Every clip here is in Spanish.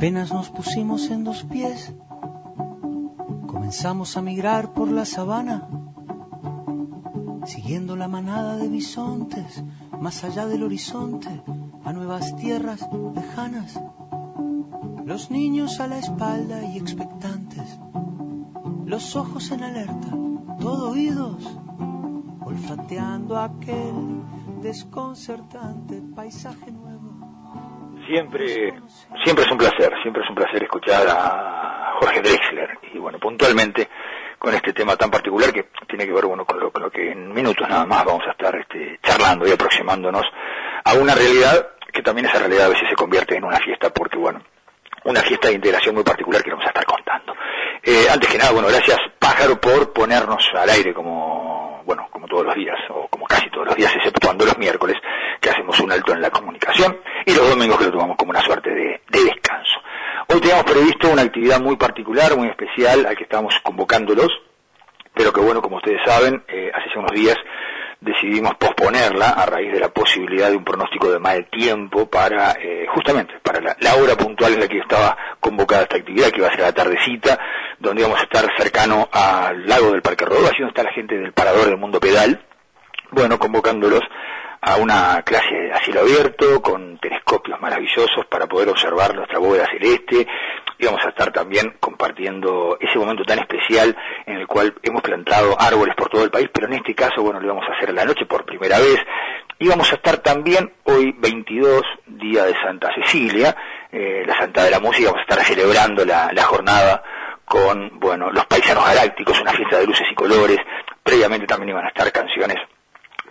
Apenas nos pusimos en dos pies, comenzamos a migrar por la sabana, siguiendo la manada de bisontes, más allá del horizonte, a nuevas tierras lejanas. Los niños a la espalda y expectantes, los ojos en alerta, todo oídos, olfateando aquel desconcertante paisaje. Siempre, siempre es un placer, siempre es un placer escuchar a Jorge Drexler y bueno, puntualmente con este tema tan particular que tiene que ver bueno con lo, que en minutos nada más vamos a estar este, charlando y aproximándonos a una realidad que también esa realidad a veces se convierte en una fiesta porque bueno, una fiesta de integración muy particular que vamos a estar contando. Eh, antes que nada, bueno, gracias Pájaro por ponernos al aire como, bueno, como todos los días, o como casi todos los días, exceptuando los miércoles, un alto en la comunicación, y los domingos que lo tomamos como una suerte de, descanso. Hoy tenemos previsto una actividad muy particular, muy especial, al que estamos convocándolos, pero que bueno, como ustedes saben, eh, hace unos días decidimos posponerla a raíz de la posibilidad de un pronóstico de mal tiempo para, eh, justamente, para la, hora puntual en la que estaba convocada esta actividad, que va a ser la tardecita, donde vamos a estar cercano al lago del Parque Rodó, así donde está la gente del Parador del Mundo Pedal, bueno, convocándolos a una clase a cielo abierto, con telescopios maravillosos para poder observar nuestra bóveda celeste. Y vamos a estar también compartiendo ese momento tan especial en el cual hemos plantado árboles por todo el país, pero en este caso, bueno, lo vamos a hacer la noche por primera vez. Y vamos a estar también hoy 22, día de Santa Cecilia, eh, la Santa de la Música, vamos a estar celebrando la, la jornada con, bueno, los paisanos galácticos, una fiesta de luces y colores. Previamente también iban a estar canciones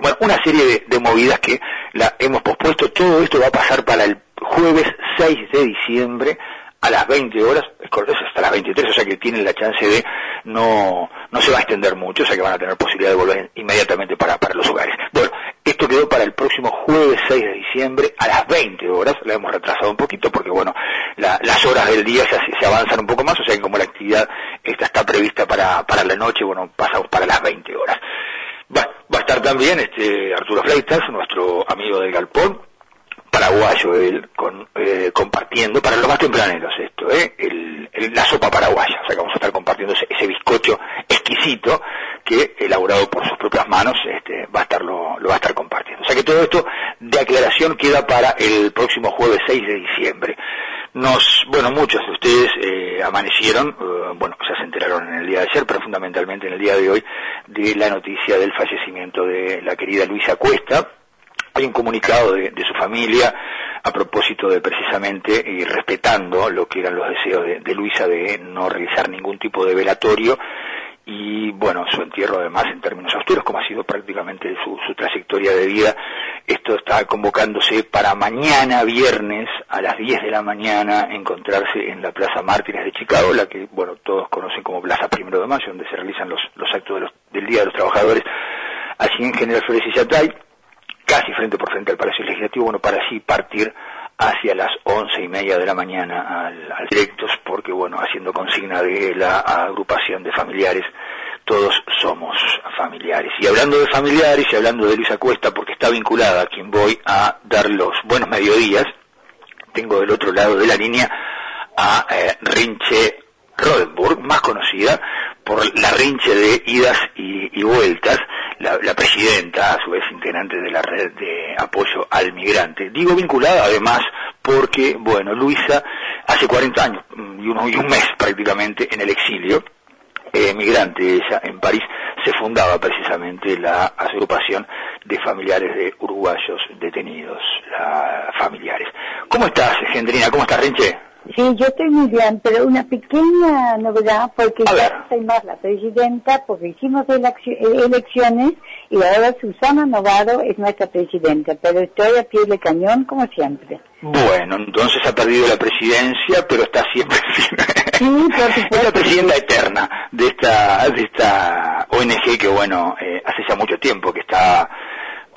bueno, una serie de, movidas que la hemos pospuesto. Todo esto va a pasar para el jueves 6 de diciembre a las 20 horas, es hasta las 23, o sea que tienen la chance de no, no se va a extender mucho, o sea que van a tener posibilidad de volver inmediatamente para, para los hogares. Bueno, esto quedó para el próximo jueves 6 de diciembre a las 20 horas, la hemos retrasado un poquito porque bueno, las horas del día se, se avanzan un poco más, o sea que como la actividad esta está prevista para, para la noche, bueno, pasamos para las 20 horas. Estar también este Arturo Fleitas, nuestro amigo del Galpón, paraguayo él, con, eh, compartiendo, para los más tempraneros esto, ¿eh? El, la sopa paraguaya, o sea que vamos a estar compartiendo ese, bizcocho exquisito que, elaborado por sus propias manos, este, va a estar, lo, lo va a estar compartiendo. O sea que todo esto de aclaración queda para el próximo jueves 6 de diciembre. Nos, bueno, muchos de ustedes eh, amanecieron, eh, bueno, ya se enteraron en el día de ayer, pero fundamentalmente en el día de hoy, de la noticia del fallecimiento de la querida Luisa Cuesta. Hay un comunicado de, su familia a propósito de precisamente y respetando lo que eran los deseos de Luisa de no realizar ningún tipo de velatorio y bueno, su entierro además en términos austeros, como ha sido prácticamente su, trayectoria de vida, esto está convocándose para mañana viernes a las 10 de la mañana encontrarse en la Plaza Mártires de Chicago, la que bueno todos conocen como Plaza Primero de Mayo, donde se realizan los, los actos del Día de los Trabajadores, allí en General Flores y Yatay, casi frente por frente al Palacio Legislativo, bueno, para así partir hacia las once y media de la mañana al, al directos porque bueno haciendo consigna de la agrupación de familiares todos somos familiares. Y hablando de familiares y hablando de Luisa Cuesta porque está vinculada a quien voy a dar los buenos mediodías tengo del otro lado de la línea a eh, Rinche Rodenburg más conocida por la rinche de idas y, vueltas, la, presidenta, a su vez integrante de la red de apoyo al migrante. Digo vinculada además porque, bueno, Luisa hace 40 años mm, y, uno, y un mes prácticamente en el exilio, eh, migrante ella en París, se fundaba precisamente la agrupación de familiares de uruguayos detenidos, la, familiares. ¿Cómo estás, Gendrina? ¿Cómo estás, Rinche? Sí, yo estoy muy bien, pero una pequeña novedad, porque ya no soy más la presidenta, porque hicimos elecciones y ahora Susana Novaro es nuestra presidenta, pero estoy a pie de cañón como siempre. Bueno, entonces ha perdido la presidencia, pero está siempre firme. Sí. Es la presidenta eterna de esta, de esta ONG que, bueno, eh, hace ya mucho tiempo que está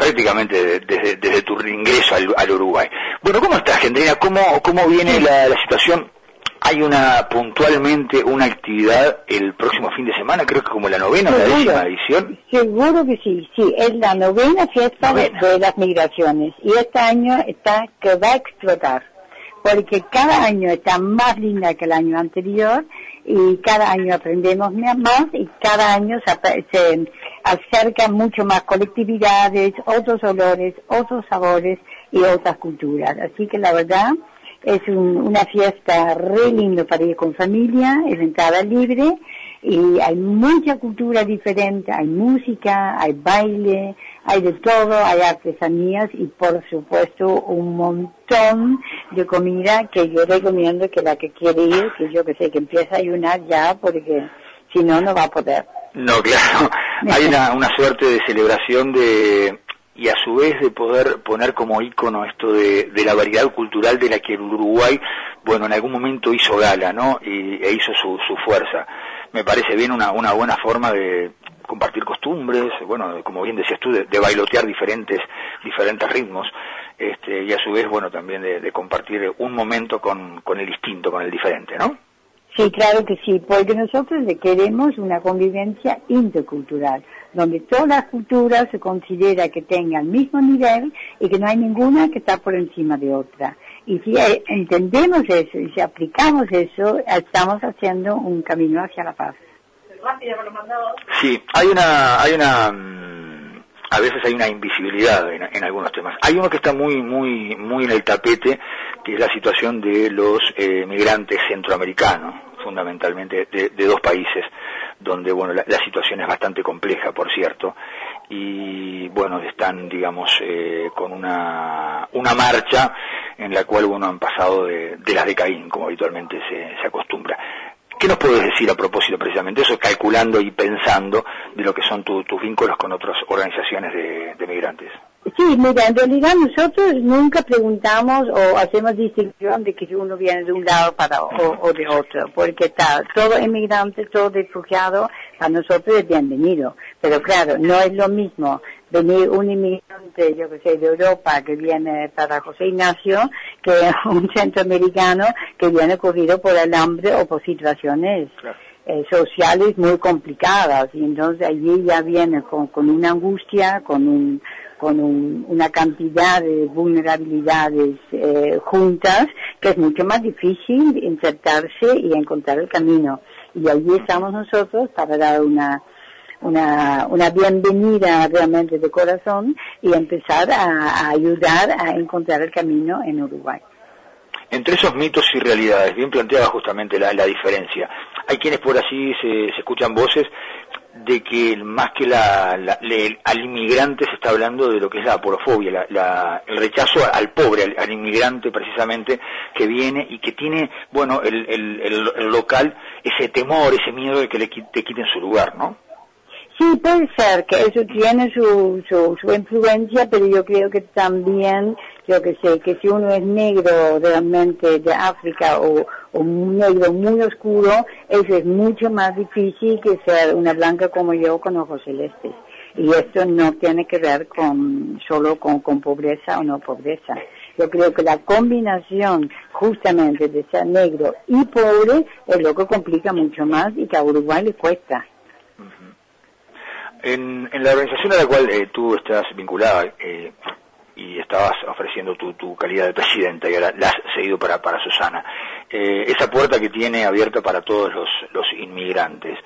prácticamente desde, desde tu ingreso al, Uruguay. Bueno, ¿cómo estás, Gendrina? ¿Cómo, cómo viene la, situación? Hay una puntualmente una actividad el próximo fin de semana, creo que como la novena o la décima edición. Seguro que sí, sí, es la novena fiesta De, las migraciones y este año está que va a explotar. porque cada año está más linda que el año anterior y cada año aprendemos más y cada año se, se acercan mucho más colectividades, otros olores, otros sabores y otras culturas. Así que la verdad es una fiesta re lindo para ir con familia, es entrada libre y hay mucha cultura diferente, hay música, hay baile, hay de todo, hay artesanías y por supuesto un montón de comida que yo recomiendo que la que quiere ir, que yo que sé, que empiece a ayunar ya porque si no, no va a poder. No, claro, hay una, una suerte de celebración de y a su vez de poder poner como ícono esto de, de, la variedad cultural de la que el Uruguay, bueno, en algún momento hizo gala, ¿no? Y, e hizo su, su fuerza. Me parece bien una, una buena forma de compartir costumbres, bueno, como bien decías tú, de, de bailotear diferentes, diferentes ritmos, este, y a su vez, bueno, también de, de compartir un momento con, con el distinto, con el diferente, ¿no? Sí, claro que sí, porque nosotros le queremos una convivencia intercultural, donde todas las culturas se considera que tengan el mismo nivel y que no hay ninguna que está por encima de otra. Y si eh, entendemos eso y si aplicamos eso, estamos haciendo un camino hacia la paz. Sí, hay una, hay una, mm, a veces hay una invisibilidad en, en, algunos temas. Hay uno que está muy, muy, muy en el tapete, que es la situación de los eh, migrantes centroamericanos, fundamentalmente de, dos países, donde bueno la, situación es bastante compleja, por cierto, y bueno están, digamos, eh, con una una marcha en la cual bueno han pasado de, de las de Caín, como habitualmente se, se acostumbra. ¿Qué nos puedes decir a propósito precisamente eso, calculando y pensando de lo que son tu, tus vínculos con otras organizaciones de, migrantes? Sí, mira, en realidad nosotros nunca preguntamos o hacemos distinción de que uno viene de un lado para o, o de otro, porque está todo inmigrante, todo refugiado, a nosotros es bienvenido. Pero claro, no es lo mismo venir un inmigrante, yo que sé, de Europa que viene para José Ignacio, que un centroamericano que viene corrido por el hambre o por situaciones claro. eh, sociales muy complicadas. Y entonces allí ya viene con, con una angustia, con un con un, una cantidad de vulnerabilidades eh, juntas que es mucho más difícil insertarse y encontrar el camino. Y allí estamos nosotros para dar una, una, una bienvenida realmente de corazón y empezar a, ayudar a encontrar el camino en Uruguay. Entre esos mitos y realidades, bien planteada justamente la, la diferencia. Hay quienes por así se, se escuchan voces de que más que la, la le, al inmigrante se está hablando de lo que es la aporofobia, la, la, el rechazo al pobre, al, al, inmigrante precisamente que viene y que tiene, bueno, el, el, el, el local ese temor, ese miedo de que le te quiten su lugar, ¿no? Sí, puede ser que eso tiene su, su, su influencia, pero yo creo que también, yo que sé, que si uno es negro realmente de África o, un negro muy oscuro, eso es mucho más difícil que ser una blanca como yo con ojos celestes. Y esto no tiene que ver con solo con, con pobreza o no pobreza. Yo creo que la combinación justamente de ser negro y pobre es lo que complica mucho más y que a Uruguay le cuesta. En, en, la organización a la cual eh, tú estás vinculada eh, y estabas ofreciendo tu, tu, calidad de presidenta y ahora la has seguido para, para Susana, eh, esa puerta que tiene abierta para todos los, los inmigrantes.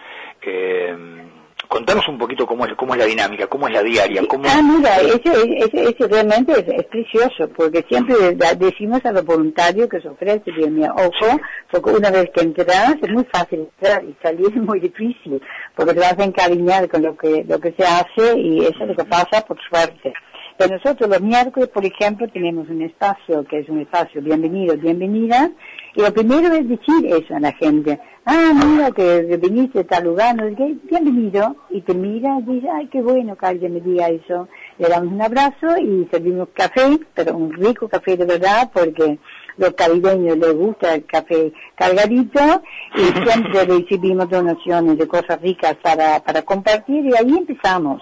Contanos un poquito cómo es, cómo es la dinámica, cómo es la diaria. Cómo... Ah, mira, ese, ese, ese realmente es, es, precioso, porque siempre decimos a los voluntarios que se ofrece, Dios mío, ojo, porque una vez que entras es muy fácil entrar y salir es muy difícil, porque te vas a encariñar con lo que, lo que se hace y eso es lo que pasa por suerte. Pero nosotros los miércoles, por ejemplo, tenemos un espacio que es un espacio bienvenido, bienvenida, y lo primero es decir eso a la gente. Ah, mira que viniste de tal lugar, no que bienvenido, y te mira y dice, ay, qué bueno que alguien me diga eso. Le damos un abrazo y servimos café, pero un rico café de verdad, porque los caribeños les gusta el café cargadito y siempre recibimos donaciones de cosas ricas para, para compartir y ahí empezamos.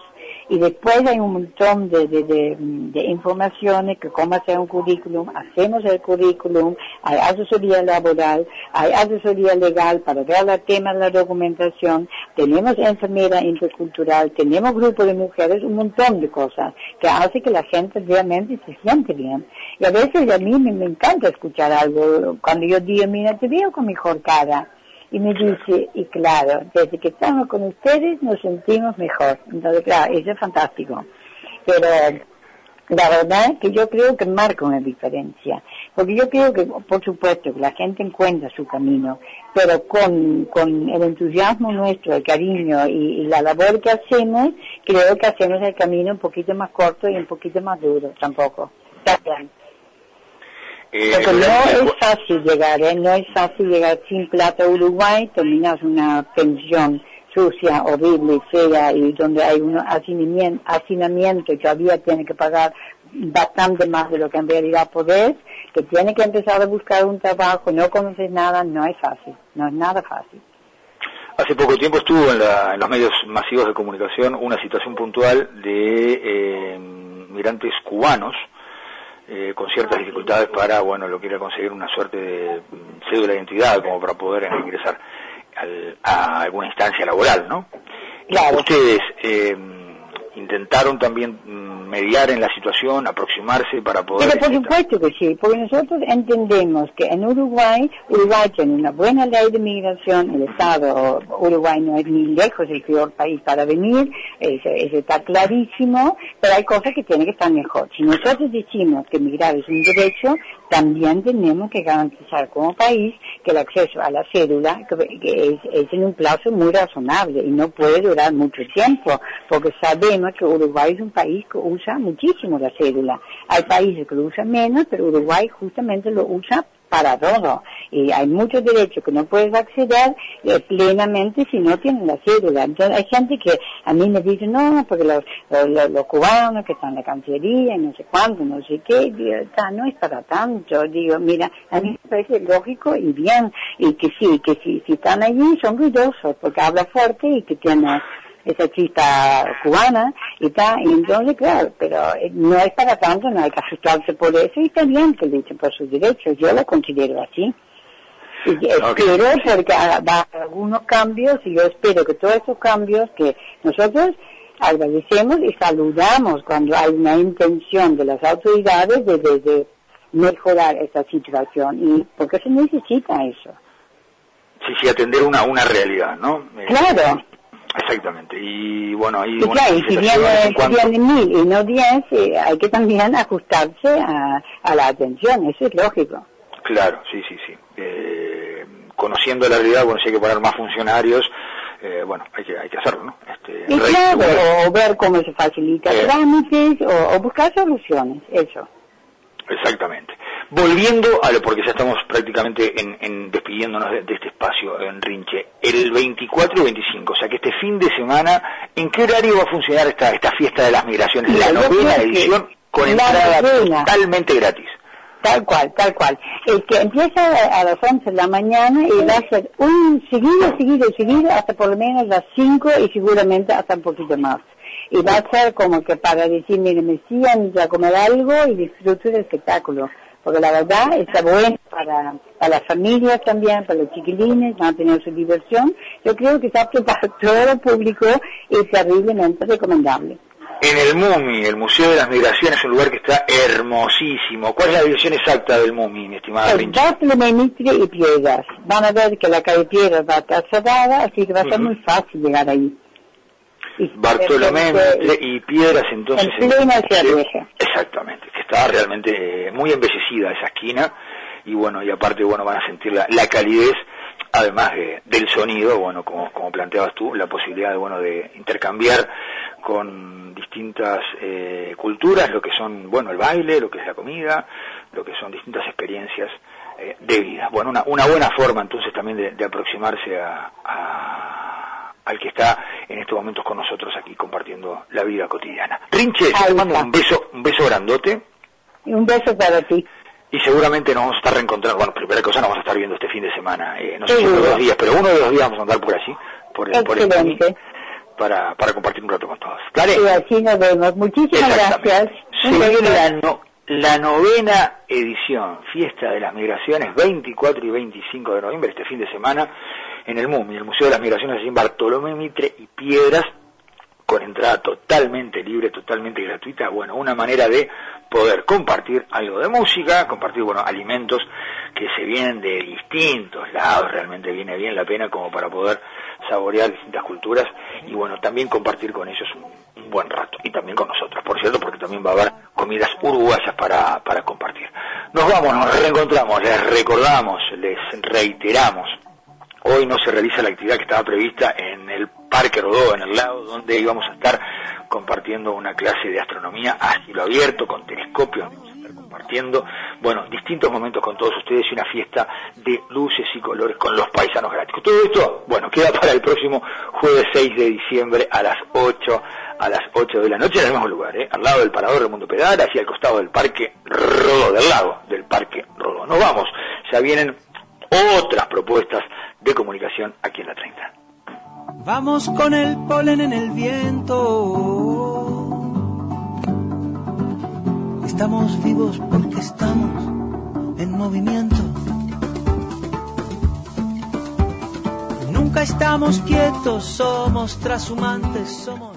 Y después hay un montón de, de, de, informaciones que cómo hacer un currículum, hacemos el currículum, hay asesoría laboral, hay asesoría legal para ver el tema de la documentación, tenemos enfermera intercultural, tenemos grupo de mujeres, un montón de cosas que hace que la gente realmente se siente bien. Y a veces a mí me, encanta escuchar algo, cuando yo digo, mira, te veo con mejor cara. Y me dice, y claro, desde que estamos con ustedes nos sentimos mejor. Entonces, claro, eso es fantástico. Pero la verdad que yo creo que marca una diferencia, porque yo creo que, por supuesto, que la gente encuentra su camino, pero con, con el entusiasmo nuestro, el cariño y, la labor que hacemos, creo que hacemos el camino un poquito más corto y un poquito más duro, tampoco. Porque no es fácil llegar, ¿eh? no es fácil llegar sin plata a Uruguay, terminas una pensión sucia, horrible, fea y donde hay un hacinamiento y todavía tiene que pagar bastante más de lo que en realidad podés, que tiene que empezar a buscar un trabajo, no conoces nada, no es fácil, no es nada fácil. Hace poco tiempo estuvo en, los medios masivos de comunicación una situación puntual de eh, migrantes cubanos eh, con ciertas dificultades para, bueno, lo que era conseguir una suerte de cédula de identidad como para poder ingresar a alguna instancia laboral, ¿no? Claro. Ustedes eh, intentaron también mm, mediar en la situación, aproximarse para poder... Pero por supuesto que sí, porque nosotros entendemos que en Uruguay, Uruguay tiene una buena ley de migración, el Estado Uruguay no es ni lejos el peor país para venir, eso, está clarísimo, pero hay cosas que tienen que estar mejor. Si nosotros decimos que migrar es un derecho, también tenemos que garantizar como país que el acceso a la cédula es, es, en un plazo muy razonable y no puede durar mucho tiempo, porque sabemos que Uruguay es un país que usa muchísimo la cédula. Hay países que lo usan menos, pero Uruguay justamente lo usa para todo. Y hay muchos derechos que no puedes acceder eh, plenamente si no tienes la cédula. Entonces hay gente que a mí me dice, no, porque los, los, cubanos que están en la cancillería y no sé cuánto, no sé qué, digo, no es para tanto. Digo, mira, a mí me parece lógico y bien, y que sí, que si, si están allí son ruidosos, porque habla fuerte y que tiene esa chista cubana y tal, y entonces claro, pero eh, no es para tanto, no hay que asustarse por eso y está bien que luchen por sus derechos, yo lo considero así. Y espero porque va a algunos cambios y yo espero que todos esos cambios que nosotros agradecemos y saludamos cuando hay una intención de las autoridades de, de, mejorar esta situación y porque se necesita eso. Sí, sí, atender una, una realidad, ¿no? Claro. Exactamente, y bueno, ahí... Y claro, y si viene, mil y no diez, eh, hay que también ajustarse a, a, la atención, eso es lógico. Claro, sí, sí, sí. Eh, conociendo la realidad, bueno, si hay que poner más funcionarios, eh, bueno, hay que, hay que hacerlo, ¿no? Este, y claro, o ver cómo se facilita eh. trámites, o, o buscar soluciones, eso. Exactamente. Volviendo a lo, porque ya estamos prácticamente en, despidiéndonos de, este espacio en Rinche, el 24 y 25, o sea que este fin de semana, ¿en qué horario va a funcionar esta, esta fiesta de las migraciones? La, novena edición con entrada totalmente gratis. Tal cual, tal cual. El que empieza a las 11 de la mañana y va a ser un seguido, seguido, seguido hasta por lo menos las 5 y seguramente hasta un poquito más y va a ser como que para decir, mire, me sigan a comer algo y disfrute del espectáculo porque la verdad está bueno para, para las familias también, para los chiquilines, van a tener su diversión. Yo creo que está para todo el público y terriblemente recomendable. En el MUMI, el Museo de las Migraciones, es un lugar que está hermosísimo. ¿Cuál es la dirección exacta del MUMI, mi estimada? Bartolomé Mitre y Piedras. Van a ver que la calle Piedras va a estar cerrada, así que va a ser muy fácil llegar ahí. Bartolomé Mitre y Piedras, entonces... En plena Exactamente está realmente muy embellecida esa esquina y bueno, y aparte, bueno, van a sentir la, calidez, además del sonido, bueno, como, como planteabas tú, la posibilidad de, bueno, de intercambiar con distintas eh, culturas, lo que son, bueno, el baile, lo que es la comida, lo que son distintas experiencias eh, de vida. Bueno, una, una buena forma entonces también de, aproximarse a, al que está en estos momentos con nosotros aquí compartiendo la vida cotidiana. Rinche, te mando un beso, un beso grandote un beso para ti. Y seguramente nos vamos a estar reencontrando, bueno, primera cosa nos vamos a estar viendo este fin de semana, eh, no sé si dos días, pero uno de los días vamos a andar por allí, por el, por el para, para compartir un rato con todos. ¿Vale? Sí, así nos vemos. Muchísimas gracias. Se viene la, novena edición, Fiesta de las Migraciones, 24 y 25 de noviembre, este fin de semana, en el MUMI, el Museo de las Migraciones en Bartolomé Mitre y Piedras, con entrada totalmente libre, totalmente gratuita, bueno, una manera de poder compartir algo de música, compartir, bueno, alimentos que se vienen de distintos lados, realmente viene bien la pena como para poder saborear distintas culturas y bueno, también compartir con ellos un buen rato y también con nosotros, por cierto, porque también va a haber comidas uruguayas para, para compartir. Nos vamos, nos reencontramos, les recordamos, les reiteramos Hoy no se realiza la actividad que estaba prevista en Parque Rodó, en el lado donde íbamos a estar compartiendo una clase de astronomía a cielo abierto, con telescopios, vamos a estar compartiendo, bueno, distintos momentos con todos ustedes y una fiesta de luces y colores con los paisanos gratis. Todo esto, bueno, queda para el próximo jueves 6 de diciembre a las 8 a las 8 de la noche en el mismo lugar, ¿eh? al lado del Parador del Mundo Pedal, hacia el costado del Parque Rodó, del lago del Parque Rodó. Nos vamos, ya vienen otras propuestas de comunicación aquí en la 30. Vamos con el polen en el viento. Estamos vivos porque estamos en movimiento. Nunca estamos quietos, somos trashumantes, somos...